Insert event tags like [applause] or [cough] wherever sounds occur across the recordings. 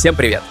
Всем привет!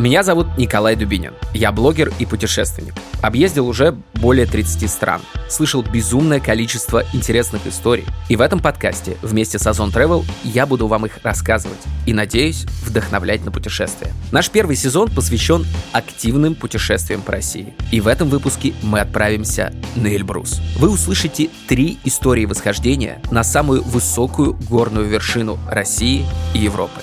Меня зовут Николай Дубинин. Я блогер и путешественник. Объездил уже более 30 стран. Слышал безумное количество интересных историй. И в этом подкасте вместе с Озон Travel я буду вам их рассказывать. И, надеюсь, вдохновлять на путешествия. Наш первый сезон посвящен активным путешествиям по России. И в этом выпуске мы отправимся на Эльбрус. Вы услышите три истории восхождения на самую высокую горную вершину России и Европы.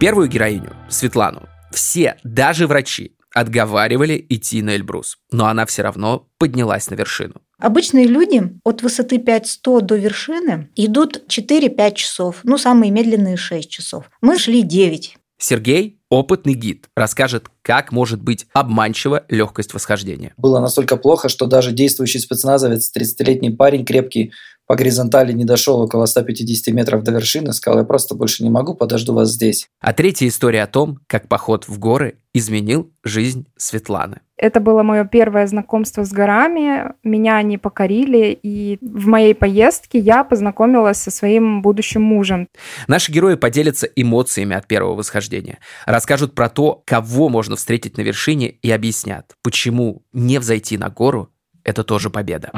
Первую героиню, Светлану, все, даже врачи, отговаривали идти на Эльбрус, но она все равно поднялась на вершину. Обычные люди от высоты 5100 до вершины идут 4-5 часов, ну, самые медленные 6 часов. Мы шли 9. Сергей, опытный гид, расскажет, как может быть обманчива легкость восхождения. Было настолько плохо, что даже действующий спецназовец, 30-летний парень крепкий, по горизонтали не дошел около 150 метров до вершины, сказал, я просто больше не могу, подожду вас здесь. А третья история о том, как поход в горы изменил жизнь Светланы. Это было мое первое знакомство с горами. Меня они покорили, и в моей поездке я познакомилась со своим будущим мужем. Наши герои поделятся эмоциями от первого восхождения, расскажут про то, кого можно встретить на вершине и объяснят, почему не взойти на гору – это тоже победа.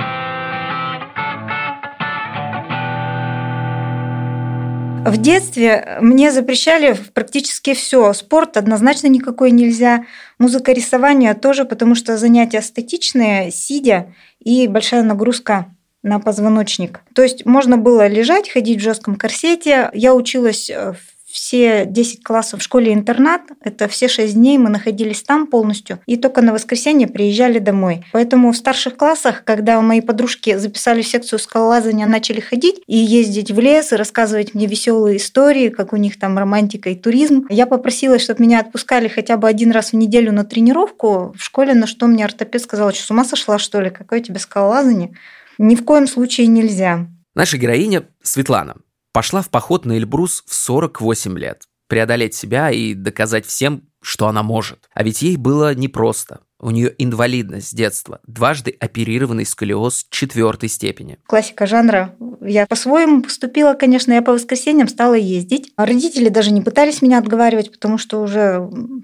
В детстве мне запрещали практически все. Спорт однозначно никакой нельзя. Музыка, рисование тоже, потому что занятия статичные, сидя, и большая нагрузка на позвоночник. То есть можно было лежать, ходить в жестком корсете. Я училась в все 10 классов в школе-интернат, это все 6 дней мы находились там полностью, и только на воскресенье приезжали домой. Поэтому в старших классах, когда мои подружки записали секцию скалолазания, начали ходить и ездить в лес, и рассказывать мне веселые истории, как у них там романтика и туризм, я попросила, чтобы меня отпускали хотя бы один раз в неделю на тренировку в школе, на что мне ортопед сказал, что с ума сошла, что ли, какое у тебя скалолазание? Ни в коем случае нельзя. Наша героиня Светлана пошла в поход на Эльбрус в 48 лет. Преодолеть себя и доказать всем, что она может. А ведь ей было непросто. У нее инвалидность с детства, дважды оперированный сколиоз четвертой степени. Классика жанра. Я по-своему поступила, конечно, я по воскресеньям стала ездить. А родители даже не пытались меня отговаривать, потому что уже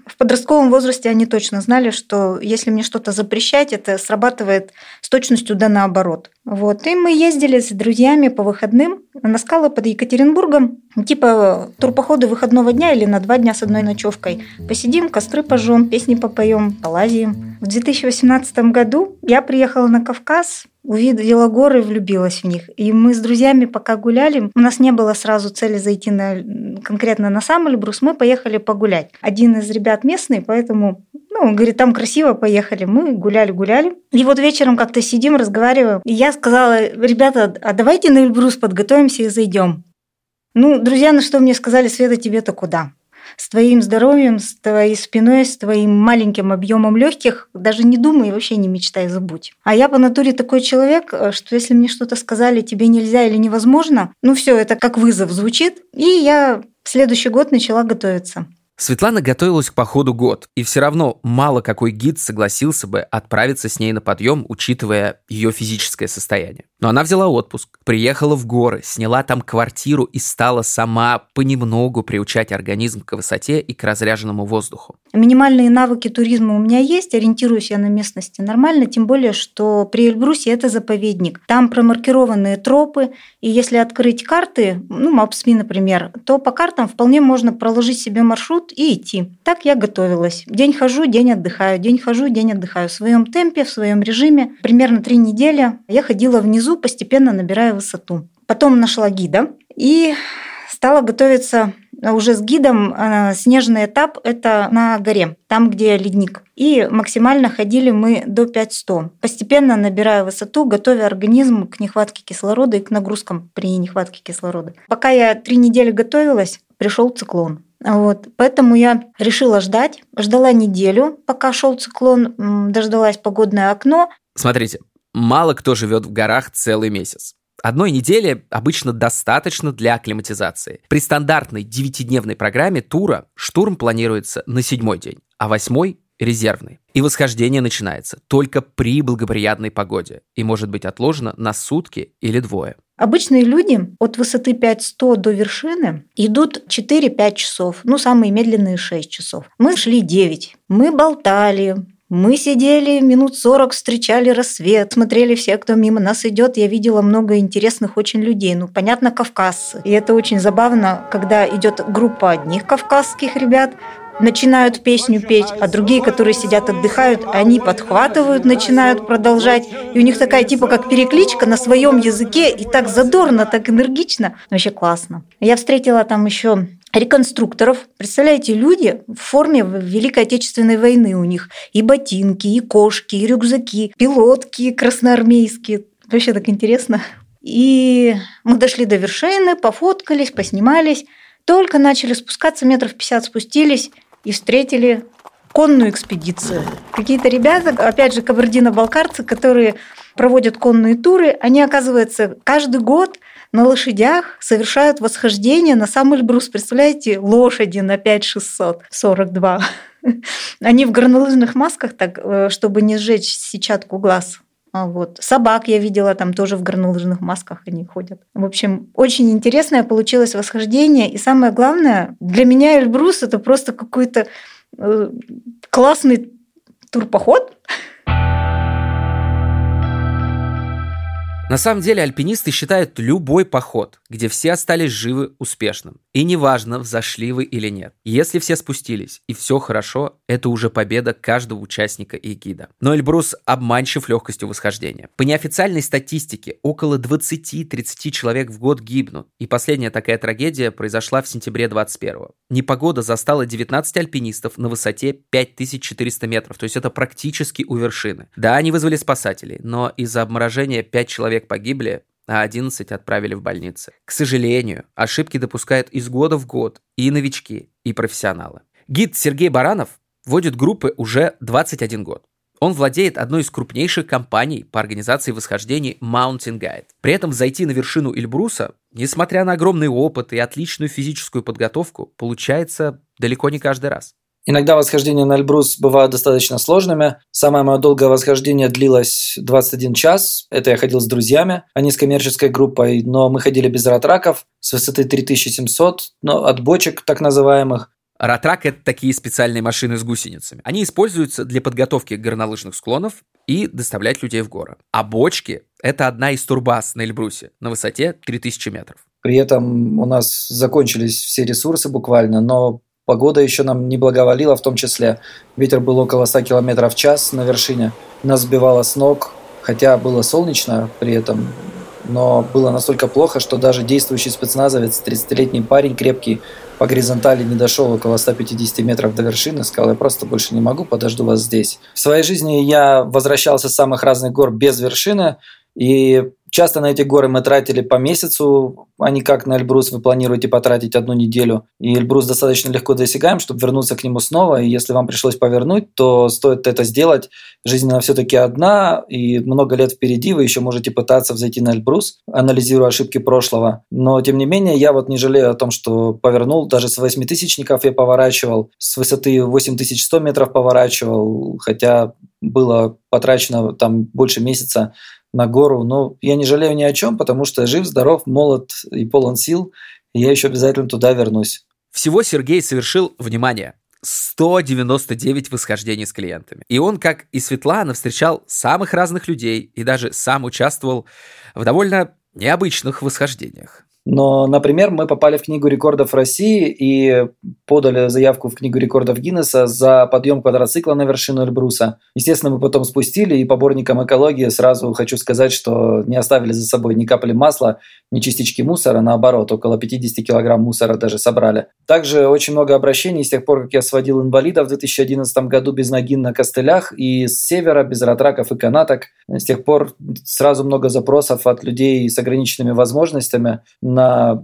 в подростковом возрасте они точно знали, что если мне что-то запрещать, это срабатывает с точностью да наоборот. Вот. И мы ездили с друзьями по выходным на скалы под Екатеринбургом. Типа турпоходы выходного дня или на два дня с одной ночевкой. Посидим, костры пожжем, песни попоем, полазим. В 2018 году я приехала на Кавказ, увидела горы и влюбилась в них. И мы с друзьями пока гуляли, у нас не было сразу цели зайти на, конкретно на сам Эльбрус, мы поехали погулять. Один из ребят местный, поэтому ну, он говорит, там красиво, поехали. Мы гуляли-гуляли. И вот вечером как-то сидим, разговариваем. И я сказала, ребята, а давайте на Эльбрус подготовимся и зайдем. Ну, друзья, на что мне сказали, Света, тебе-то куда? С твоим здоровьем, с твоей спиной, с твоим маленьким объемом легких, даже не думай вообще не мечтай, забудь. А я по натуре такой человек, э, что если мне что-то сказали, тебе нельзя или невозможно, ну все, это как вызов звучит. И я в следующий год начала готовиться. Светлана готовилась к походу год, и все равно мало какой гид согласился бы отправиться с ней на подъем, учитывая ее физическое состояние. Но она взяла отпуск, приехала в горы, сняла там квартиру и стала сама понемногу приучать организм к высоте и к разряженному воздуху. Минимальные навыки туризма у меня есть, ориентируюсь я на местности нормально, тем более, что при Эльбрусе это заповедник. Там промаркированные тропы, и если открыть карты, ну, Maps.me, например, то по картам вполне можно проложить себе маршрут и идти. Так я готовилась. День хожу, день отдыхаю, день хожу, день отдыхаю. В своем темпе, в своем режиме. Примерно три недели я ходила внизу внизу, постепенно набирая высоту. Потом нашла гида и стала готовиться уже с гидом. А, снежный этап – это на горе, там, где ледник. И максимально ходили мы до 500. Постепенно набирая высоту, готовя организм к нехватке кислорода и к нагрузкам при нехватке кислорода. Пока я три недели готовилась, пришел циклон. Вот. Поэтому я решила ждать. Ждала неделю, пока шел циклон, дождалась погодное окно. Смотрите, Мало кто живет в горах целый месяц. Одной недели обычно достаточно для акклиматизации. При стандартной девятидневной программе тура штурм планируется на седьмой день, а восьмой резервный. И восхождение начинается только при благоприятной погоде и может быть отложено на сутки или двое. Обычные люди от высоты 5100 до вершины идут 4-5 часов, ну, самые медленные 6 часов. Мы шли 9. Мы болтали, мы сидели минут 40, встречали рассвет, смотрели все, кто мимо нас идет. Я видела много интересных очень людей. Ну, понятно, кавказцы. И это очень забавно, когда идет группа одних кавказских ребят, начинают песню петь, а другие, которые сидят, отдыхают, они подхватывают, начинают продолжать. И у них такая типа как перекличка на своем языке, и так задорно, так энергично. Вообще классно. Я встретила там еще реконструкторов. Представляете, люди в форме Великой Отечественной войны у них. И ботинки, и кошки, и рюкзаки, пилотки красноармейские. Вообще так интересно. И мы дошли до вершины, пофоткались, поснимались. Только начали спускаться, метров 50 спустились и встретили конную экспедицию. Какие-то ребята, опять же, кабардино-балкарцы, которые проводят конные туры, они, оказывается, каждый год на лошадях совершают восхождение на сам Эльбрус. Представляете, лошади на 5642. [laughs] Они в горнолыжных масках, так, э, чтобы не сжечь сетчатку глаз. А вот. Собак я видела там тоже в горнолыжных масках они ходят. В общем, очень интересное получилось восхождение. И самое главное, для меня Эльбрус это просто какой-то э, классный турпоход, [laughs] На самом деле альпинисты считают любой поход, где все остались живы, успешным. И неважно, взошли вы или нет. Если все спустились и все хорошо, это уже победа каждого участника и гида. Но Эльбрус обманчив легкостью восхождения. По неофициальной статистике, около 20-30 человек в год гибнут. И последняя такая трагедия произошла в сентябре 21 -го. Непогода застала 19 альпинистов на высоте 5400 метров, то есть это практически у вершины. Да, они вызвали спасателей, но из-за обморожения 5 человек человек погибли, а 11 отправили в больницы. К сожалению, ошибки допускают из года в год и новички, и профессионалы. Гид Сергей Баранов вводит группы уже 21 год. Он владеет одной из крупнейших компаний по организации восхождений Mountain Guide. При этом зайти на вершину Эльбруса, несмотря на огромный опыт и отличную физическую подготовку, получается далеко не каждый раз. Иногда восхождения на Эльбрус бывают достаточно сложными. Самое мое долгое восхождение длилось 21 час. Это я ходил с друзьями, а не с коммерческой группой. Но мы ходили без ратраков с высоты 3700, но от бочек так называемых. Ратрак – это такие специальные машины с гусеницами. Они используются для подготовки горнолыжных склонов и доставлять людей в горы. А бочки – это одна из турбаз на Эльбрусе на высоте 3000 метров. При этом у нас закончились все ресурсы буквально, но Погода еще нам не благоволила, в том числе ветер был около 100 км в час на вершине. Нас сбивало с ног, хотя было солнечно при этом, но было настолько плохо, что даже действующий спецназовец, 30-летний парень, крепкий, по горизонтали не дошел около 150 метров до вершины, сказал, я просто больше не могу, подожду вас здесь. В своей жизни я возвращался с самых разных гор без вершины, и Часто на эти горы мы тратили по месяцу, а не как на Эльбрус вы планируете потратить одну неделю. И Эльбрус достаточно легко досягаем, чтобы вернуться к нему снова. И если вам пришлось повернуть, то стоит это сделать. Жизнь она все-таки одна, и много лет впереди вы еще можете пытаться взойти на Эльбрус, анализируя ошибки прошлого. Но, тем не менее, я вот не жалею о том, что повернул. Даже с восьмитысячников я поворачивал, с высоты 8100 метров поворачивал, хотя было потрачено там больше месяца на гору. Но я не жалею ни о чем, потому что жив, здоров, молод и полон сил. И я еще обязательно туда вернусь. Всего Сергей совершил, внимание, 199 восхождений с клиентами. И он, как и Светлана, встречал самых разных людей и даже сам участвовал в довольно необычных восхождениях. Но, например, мы попали в Книгу рекордов России и подали заявку в Книгу рекордов Гиннесса за подъем квадроцикла на вершину Эльбруса. Естественно, мы потом спустили, и поборникам экологии сразу хочу сказать, что не оставили за собой ни капли масла, ни частички мусора, наоборот, около 50 килограмм мусора даже собрали. Также очень много обращений с тех пор, как я сводил инвалидов в 2011 году без ноги на костылях и с севера, без ратраков и канаток. С тех пор сразу много запросов от людей с ограниченными возможностями на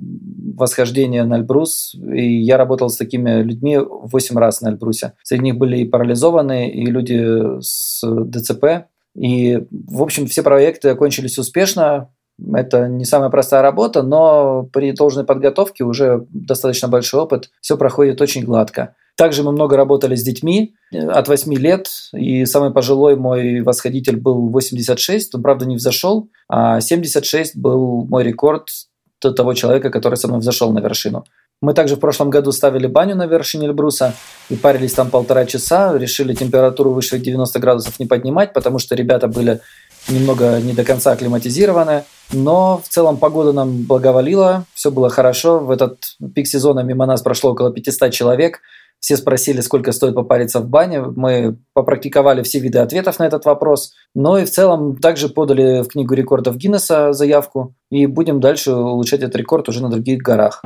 восхождение на Эльбрус, и я работал с такими людьми 8 раз на Эльбрусе. Среди них были и парализованные, и люди с ДЦП. И, в общем, все проекты окончились успешно. Это не самая простая работа, но при должной подготовке уже достаточно большой опыт, все проходит очень гладко. Также мы много работали с детьми от 8 лет, и самый пожилой мой восходитель был 86, он, правда, не взошел, а 76 был мой рекорд того человека, который со мной взошел на вершину. Мы также в прошлом году ставили баню на вершине Эльбруса и парились там полтора часа, решили температуру выше 90 градусов не поднимать, потому что ребята были немного не до конца акклиматизированы. Но в целом погода нам благоволила, все было хорошо. В этот пик сезона мимо нас прошло около 500 человек. Все спросили, сколько стоит попариться в бане. Мы попрактиковали все виды ответов на этот вопрос. Но и в целом также подали в книгу рекордов Гиннесса заявку. И будем дальше улучшать этот рекорд уже на других горах.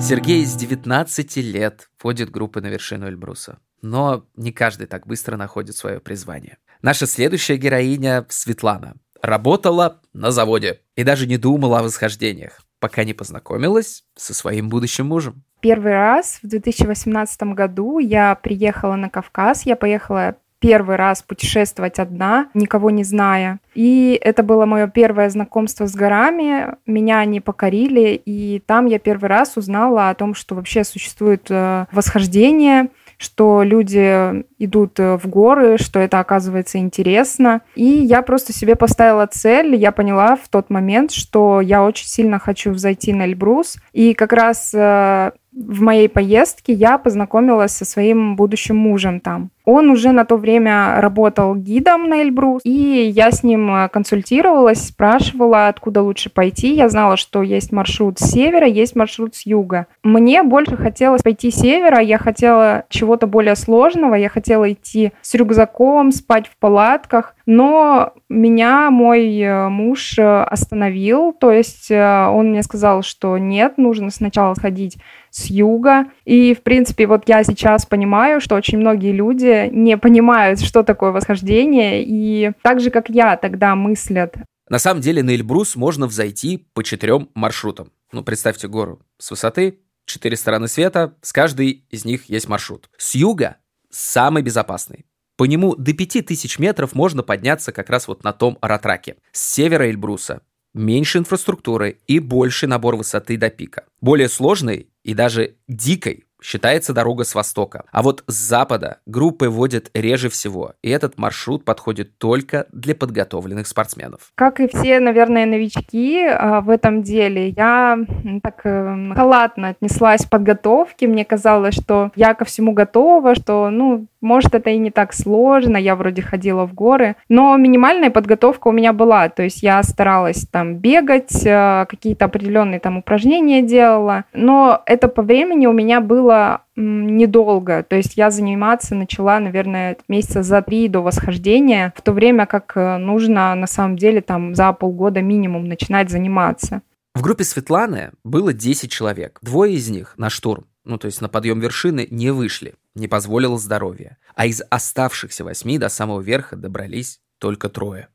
Сергей с 19 лет вводит группы на вершину Эльбруса. Но не каждый так быстро находит свое призвание. Наша следующая героиня Светлана работала на заводе и даже не думала о восхождениях, пока не познакомилась со своим будущим мужем. Первый раз в 2018 году я приехала на Кавказ, я поехала первый раз путешествовать одна, никого не зная. И это было мое первое знакомство с горами. Меня они покорили, и там я первый раз узнала о том, что вообще существует э, восхождение, что люди идут э, в горы, что это оказывается интересно. И я просто себе поставила цель, я поняла в тот момент, что я очень сильно хочу взойти на Эльбрус. И как раз э, в моей поездке я познакомилась со своим будущим мужем там. Он уже на то время работал гидом на Эльбрус, и я с ним э, консультировалась, спрашивала, откуда лучше пойти. Я знала, что есть маршрут с севера, есть маршрут с юга. Мне больше хотелось пойти с севера, я хотела чего-то более сложного, я хотела идти с рюкзаком, спать в палатках, но меня мой э, муж э, остановил, то есть он мне сказал, что нет, нужно сначала сходить с юга. И, в принципе, вот я сейчас понимаю, что очень многие люди не понимают, что такое восхождение, и так же, как я тогда мыслят. На самом деле на Эльбрус можно взойти по четырем маршрутам. Ну, представьте гору с высоты, четыре стороны света, с каждой из них есть маршрут. С юга самый безопасный. По нему до 5000 метров можно подняться как раз вот на том аратраке. С севера Эльбруса меньше инфраструктуры и больший набор высоты до пика. Более сложный и даже дикой считается дорога с востока. А вот с запада группы водят реже всего, и этот маршрут подходит только для подготовленных спортсменов. Как и все, наверное, новички а, в этом деле, я так э, халатно отнеслась к подготовке. Мне казалось, что я ко всему готова, что, ну, может, это и не так сложно, я вроде ходила в горы, но минимальная подготовка у меня была, то есть я старалась там бегать, э, какие-то определенные там упражнения делала, но это по времени у меня было недолго. То есть я заниматься начала, наверное, месяца за три до восхождения, в то время как э, нужно на самом деле там за полгода минимум начинать заниматься. В группе Светланы было 10 человек. Двое из них на штурм, ну то есть на подъем вершины, не вышли, не позволило здоровье. А из оставшихся восьми до самого верха добрались только трое.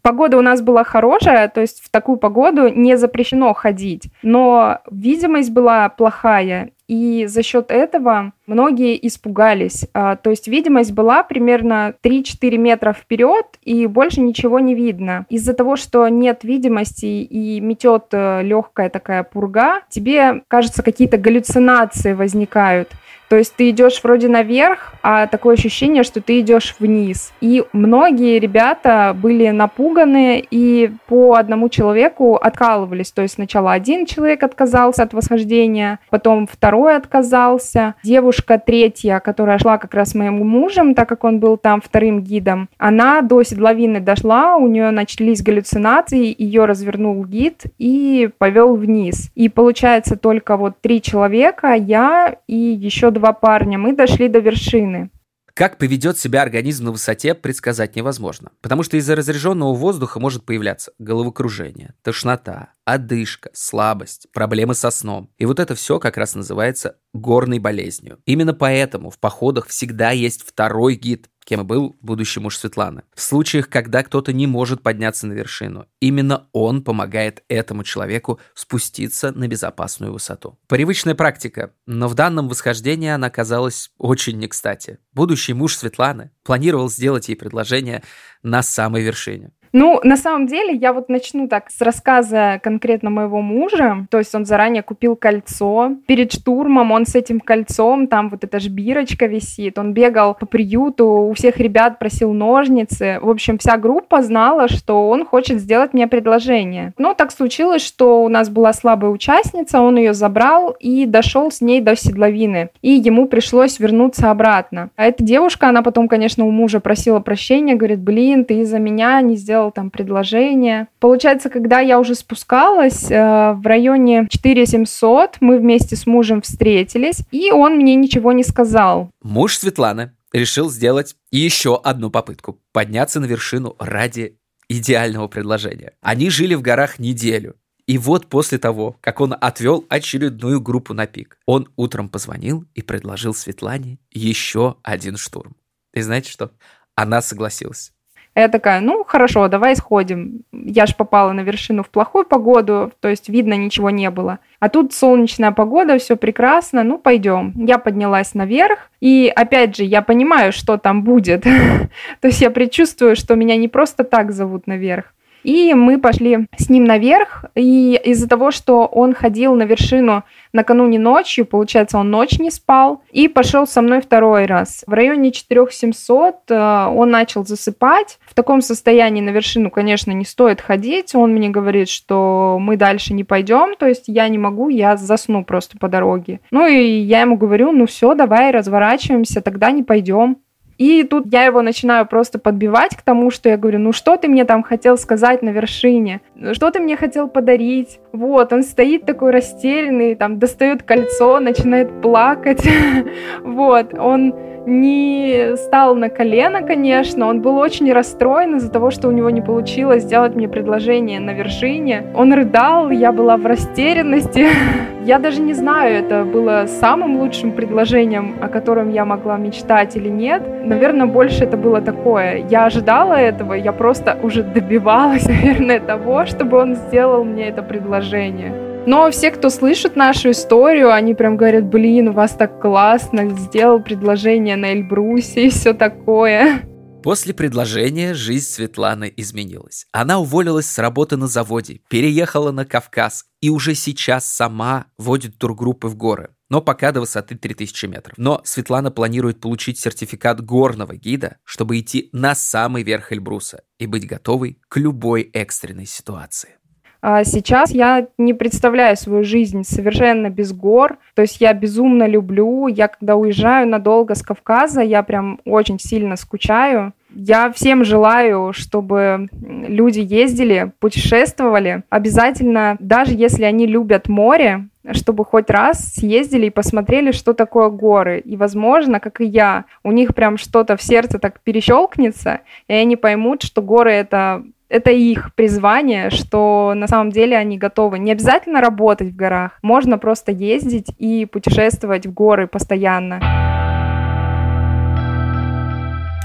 Погода у нас была хорошая, то есть в такую погоду не запрещено ходить, но видимость была плохая, и за счет этого многие испугались. А, то есть видимость была примерно 3-4 метра вперед, и больше ничего не видно. Из-за того, что нет видимости и метет э, легкая такая пурга, тебе, кажется, какие-то галлюцинации возникают. То есть ты идешь вроде наверх, а такое ощущение, что ты идешь вниз. И многие ребята были напуганы и по одному человеку откалывались. То есть сначала один человек отказался от восхождения, потом второй отказался. Девушка третья, которая шла как раз с моим мужем, так как он был там вторым гидом, она до седловины дошла, у нее начались галлюцинации, ее развернул гид и повел вниз. И получается только вот три человека, я и еще два два парня, мы дошли до вершины. Как поведет себя организм на высоте, предсказать невозможно. Потому что из-за разряженного воздуха может появляться головокружение, тошнота, одышка, слабость, проблемы со сном. И вот это все как раз называется горной болезнью. Именно поэтому в походах всегда есть второй гид, кем и был будущий муж Светланы. В случаях, когда кто-то не может подняться на вершину, именно он помогает этому человеку спуститься на безопасную высоту. Привычная практика, но в данном восхождении она оказалась очень не кстати. Будущий муж Светланы планировал сделать ей предложение на самой вершине. Ну, на самом деле, я вот начну так с рассказа конкретно моего мужа. То есть он заранее купил кольцо. Перед штурмом он с этим кольцом, там вот эта ж бирочка висит. Он бегал по приюту, у всех ребят просил ножницы. В общем, вся группа знала, что он хочет сделать мне предложение. Но так случилось, что у нас была слабая участница, он ее забрал и дошел с ней до седловины. И ему пришлось вернуться обратно. А эта девушка, она потом, конечно, у мужа просила прощения, говорит, блин, ты из-за меня не сделал там предложение. Получается, когда я уже спускалась, э, в районе 4700 мы вместе с мужем встретились, и он мне ничего не сказал. Муж Светланы решил сделать еще одну попытку подняться на вершину ради идеального предложения. Они жили в горах неделю. И вот после того, как он отвел очередную группу на пик, он утром позвонил и предложил Светлане еще один штурм. И знаете что? Она согласилась. Я такая, ну хорошо, давай сходим. Я ж попала на вершину в плохую погоду, то есть видно ничего не было. А тут солнечная погода, все прекрасно, ну пойдем. Я поднялась наверх, и опять же, я понимаю, что там будет. [laughs] то есть я предчувствую, что меня не просто так зовут наверх. И мы пошли с ним наверх, и из-за того, что он ходил на вершину накануне ночью, получается, он ночь не спал, и пошел со мной второй раз. В районе 4700 э, он начал засыпать. В таком состоянии на вершину, конечно, не стоит ходить. Он мне говорит, что мы дальше не пойдем, то есть я не могу, я засну просто по дороге. Ну и я ему говорю, ну все, давай разворачиваемся, тогда не пойдем. И тут я его начинаю просто подбивать к тому, что я говорю, ну что ты мне там хотел сказать на вершине? Что ты мне хотел подарить? Вот, он стоит такой растерянный, там достает кольцо, начинает плакать. [laughs] Вот, он не стал на колено, конечно, он был очень расстроен из-за того, что у него не получилось сделать мне предложение на вершине. Он рыдал, я была в растерянности. [laughs] Я даже не знаю, это было самым лучшим предложением, о котором я могла мечтать или нет. Наверное, больше это было такое. Я ожидала этого, я просто уже добивалась, [laughs] наверное, того, чтобы он сделал мне это предложение. Но все, кто слышит нашу историю, они прям говорят, блин, у вас так классно, сделал предложение на Эльбрусе и все такое. После предложения жизнь Светланы изменилась. Она уволилась с работы на заводе, переехала на Кавказ и уже сейчас сама водит тургруппы в горы. Но пока до высоты 3000 метров. Но Светлана планирует получить сертификат горного гида, чтобы идти на самый верх Эльбруса и быть готовой к любой экстренной ситуации. А сейчас я не представляю свою жизнь совершенно без гор. То есть я безумно люблю. Я когда уезжаю надолго с Кавказа, я прям очень сильно скучаю. Я всем желаю, чтобы люди ездили, путешествовали. Обязательно, даже если они любят море, чтобы хоть раз съездили и посмотрели, что такое горы. И, возможно, как и я, у них прям что-то в сердце так перещелкнется, и они поймут, что горы — это это их призвание, что на самом деле они готовы. Не обязательно работать в горах, можно просто ездить и путешествовать в горы постоянно.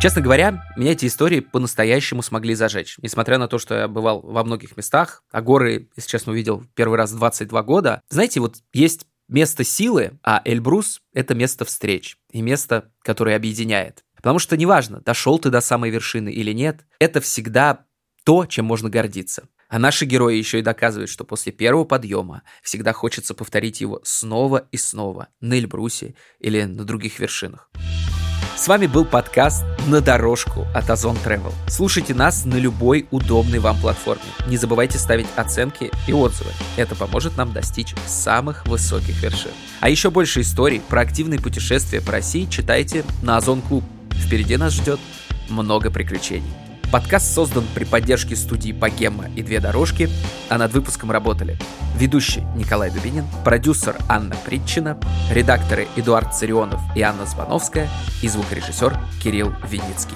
Честно говоря, меня эти истории по-настоящему смогли зажечь. Несмотря на то, что я бывал во многих местах, а горы, если честно, увидел первый раз в 22 года. Знаете, вот есть место силы, а Эльбрус — это место встреч и место, которое объединяет. Потому что неважно, дошел ты до самой вершины или нет, это всегда то, чем можно гордиться. А наши герои еще и доказывают, что после первого подъема всегда хочется повторить его снова и снова на Эльбрусе или на других вершинах. С вами был подкаст «На дорожку» от Озон Travel. Слушайте нас на любой удобной вам платформе. Не забывайте ставить оценки и отзывы. Это поможет нам достичь самых высоких вершин. А еще больше историй про активные путешествия по России читайте на Озон Клуб. Впереди нас ждет много приключений. Подкаст создан при поддержке студии Богема и Две дорожки, а над выпуском работали ведущий Николай Дубинин, продюсер Анна Притчина, редакторы Эдуард Царионов и Анна Звановская и звукорежиссер Кирилл Виницкий.